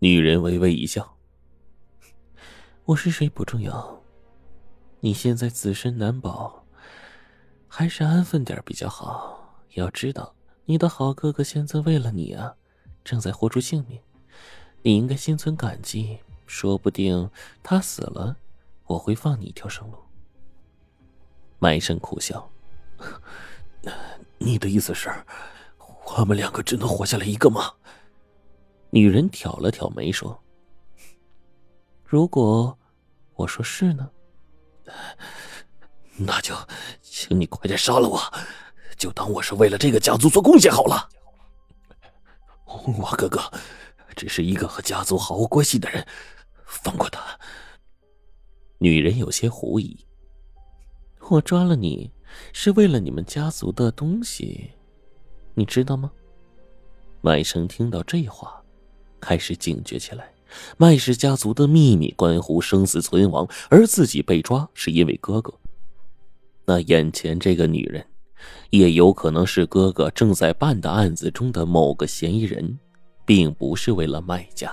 女人微微一笑：“我是谁不重要，你现在自身难保，还是安分点比较好。要知道，你的好哥哥现在为了你啊，正在豁出性命，你应该心存感激。说不定他死了，我会放你一条生路。”麦生苦笑：“ 你的意思是，我们两个只能活下来一个吗？”女人挑了挑眉说：“如果我说是呢？那就请你快点杀了我，就当我是为了这个家族做贡献好了。我哥哥只是一个和家族毫无关系的人，放过他。”女人有些狐疑：“我抓了你是为了你们家族的东西，你知道吗？”麦生听到这话。开始警觉起来，麦氏家族的秘密关乎生死存亡，而自己被抓是因为哥哥。那眼前这个女人，也有可能是哥哥正在办的案子中的某个嫌疑人，并不是为了麦家。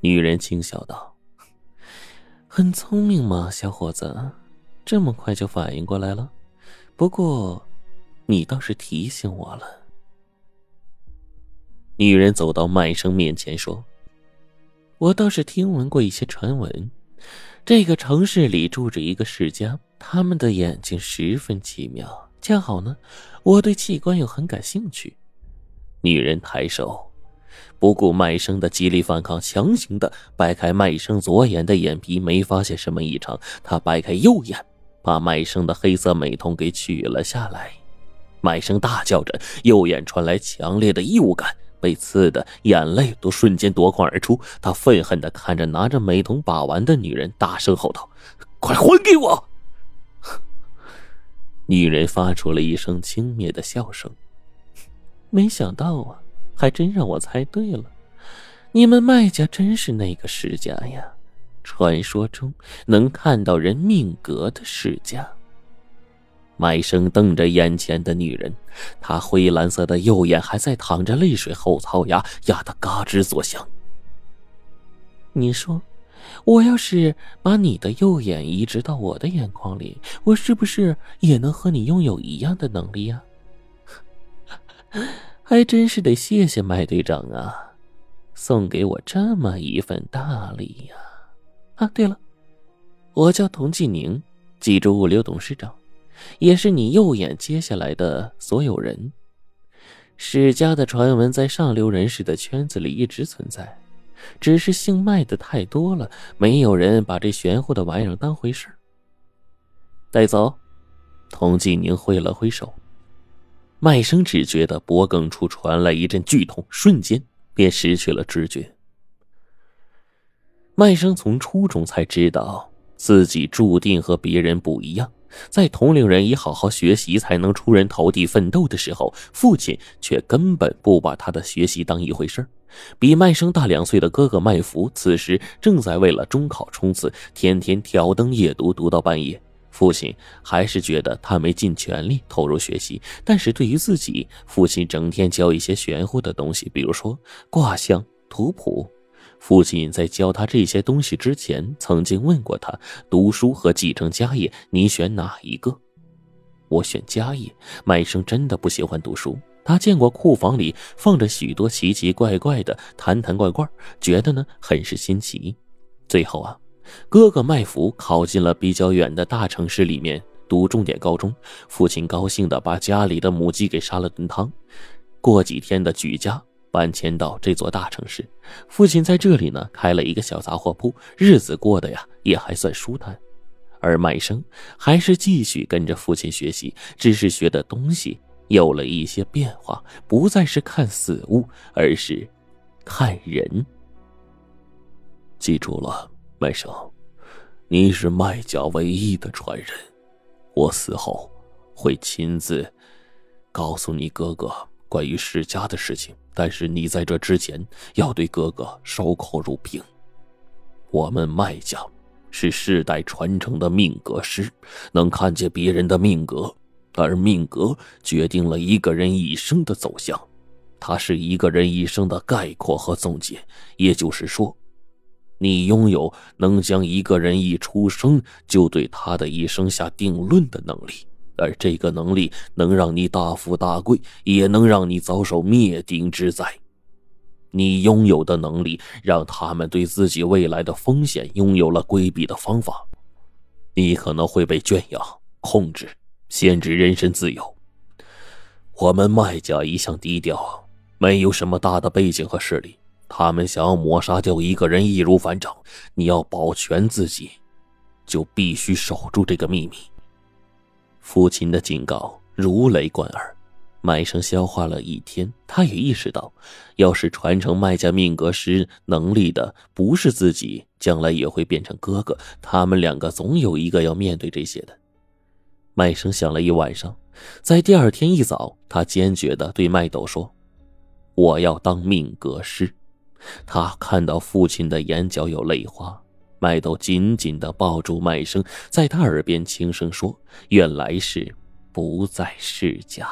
女人轻笑道：“很聪明嘛，小伙子，这么快就反应过来了。不过，你倒是提醒我了。”女人走到麦生面前说：“我倒是听闻过一些传闻，这个城市里住着一个世家，他们的眼睛十分奇妙。恰好呢，我对器官又很感兴趣。”女人抬手，不顾麦生的极力反抗，强行的掰开麦生左眼的眼皮，没发现什么异常。她掰开右眼，把麦生的黑色美瞳给取了下来。麦生大叫着，右眼传来强烈的异物感。被刺的眼泪都瞬间夺眶而出，他愤恨的看着拿着美瞳把玩的女人，大声吼道：“快还给我！” 女人发出了一声轻蔑的笑声。没想到啊，还真让我猜对了，你们麦家真是那个世家呀，传说中能看到人命格的世家。麦生瞪着眼前的女人，他灰蓝色的右眼还在淌着泪水，后槽牙压得嘎吱作响。你说，我要是把你的右眼移植到我的眼眶里，我是不是也能和你拥有一样的能力呀？还真是得谢谢麦队长啊，送给我这么一份大礼呀！啊，对了，我叫童继宁，记住物流董事长。也是你右眼接下来的所有人。史家的传闻在上流人士的圈子里一直存在，只是姓麦的太多了，没有人把这玄乎的玩意儿当回事带走。童继宁挥了挥手，麦生只觉得脖颈处传来一阵剧痛，瞬间便失去了知觉。麦生从初中才知道自己注定和别人不一样。在同龄人以好好学习才能出人头地奋斗的时候，父亲却根本不把他的学习当一回事比麦生大两岁的哥哥麦福，此时正在为了中考冲刺，天天挑灯夜读，读到半夜。父亲还是觉得他没尽全力投入学习，但是对于自己，父亲整天教一些玄乎的东西，比如说卦象、图谱。父亲在教他这些东西之前，曾经问过他：读书和继承家业，你选哪一个？我选家业。麦生真的不喜欢读书，他见过库房里放着许多奇奇怪怪的坛坛罐罐，觉得呢很是新奇。最后啊，哥哥麦福考进了比较远的大城市里面读重点高中，父亲高兴的把家里的母鸡给杀了炖汤。过几天的举家。搬迁到这座大城市，父亲在这里呢开了一个小杂货铺，日子过得呀也还算舒坦。而麦生还是继续跟着父亲学习，只是学的东西有了一些变化，不再是看死物，而是看人。记住了，麦生，你是麦家唯一的传人，我死后会亲自告诉你哥哥关于世家的事情。但是你在这之前要对哥哥守口如瓶。我们麦家是世代传承的命格师，能看见别人的命格，而命格决定了一个人一生的走向。它是一个人一生的概括和总结。也就是说，你拥有能将一个人一出生就对他的一生下定论的能力，而这个能力能让你大富大贵，也能让你遭受灭顶之灾。你拥有的能力，让他们对自己未来的风险拥有了规避的方法。你可能会被圈养、控制、限制人身自由。我们麦家一向低调，没有什么大的背景和势力。他们想要抹杀掉一个人，易如反掌。你要保全自己，就必须守住这个秘密。父亲的警告如雷贯耳。麦生消化了一天，他也意识到，要是传承麦家命格师能力的不是自己，将来也会变成哥哥。他们两个总有一个要面对这些的。麦生想了一晚上，在第二天一早，他坚决的对麦斗说：“我要当命格师。”他看到父亲的眼角有泪花，麦兜紧紧的抱住麦生，在他耳边轻声说：“愿来世不在世家。”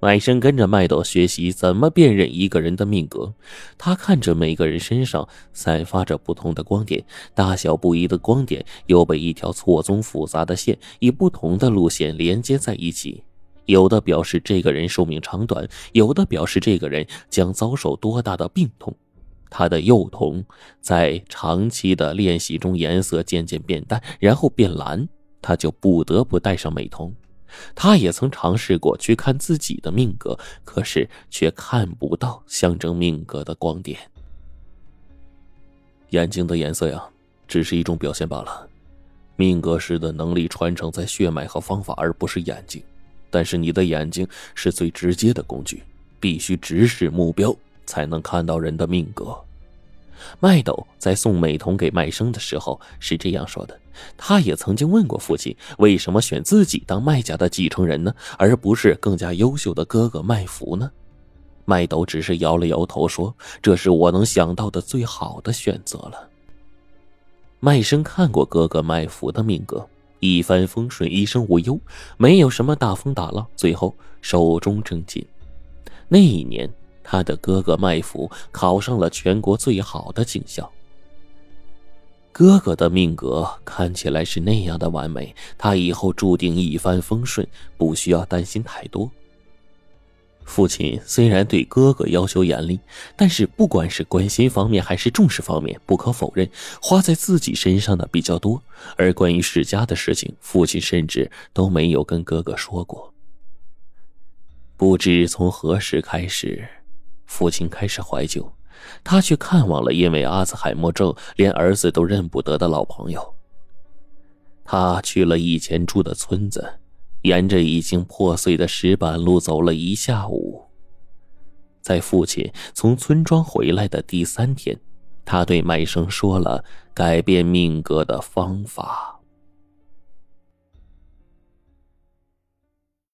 麦生跟着麦斗学习怎么辨认一个人的命格。他看着每个人身上散发着不同的光点，大小不一的光点又被一条错综复杂的线以不同的路线连接在一起。有的表示这个人寿命长短，有的表示这个人将遭受多大的病痛。他的幼童在长期的练习中颜色渐渐变淡，然后变蓝，他就不得不戴上美瞳。他也曾尝试过去看自己的命格，可是却看不到象征命格的光点。眼睛的颜色呀，只是一种表现罢了。命格师的能力传承在血脉和方法，而不是眼睛。但是你的眼睛是最直接的工具，必须直视目标，才能看到人的命格。麦斗在送美瞳给麦生的时候是这样说的。他也曾经问过父亲，为什么选自己当麦家的继承人呢，而不是更加优秀的哥哥麦福呢？麦斗只是摇了摇头，说：“这是我能想到的最好的选择了。”麦生看过哥哥麦福的命格，一帆风顺，一生无忧，没有什么大风大浪，最后寿终正寝。那一年。他的哥哥麦福考上了全国最好的警校。哥哥的命格看起来是那样的完美，他以后注定一帆风顺，不需要担心太多。父亲虽然对哥哥要求严厉，但是不管是关心方面还是重视方面，不可否认花在自己身上的比较多。而关于世家的事情，父亲甚至都没有跟哥哥说过。不知从何时开始。父亲开始怀旧，他去看望了因为阿兹海默症连儿子都认不得的老朋友。他去了以前住的村子，沿着已经破碎的石板路走了一下午。在父亲从村庄回来的第三天，他对麦生说了改变命格的方法。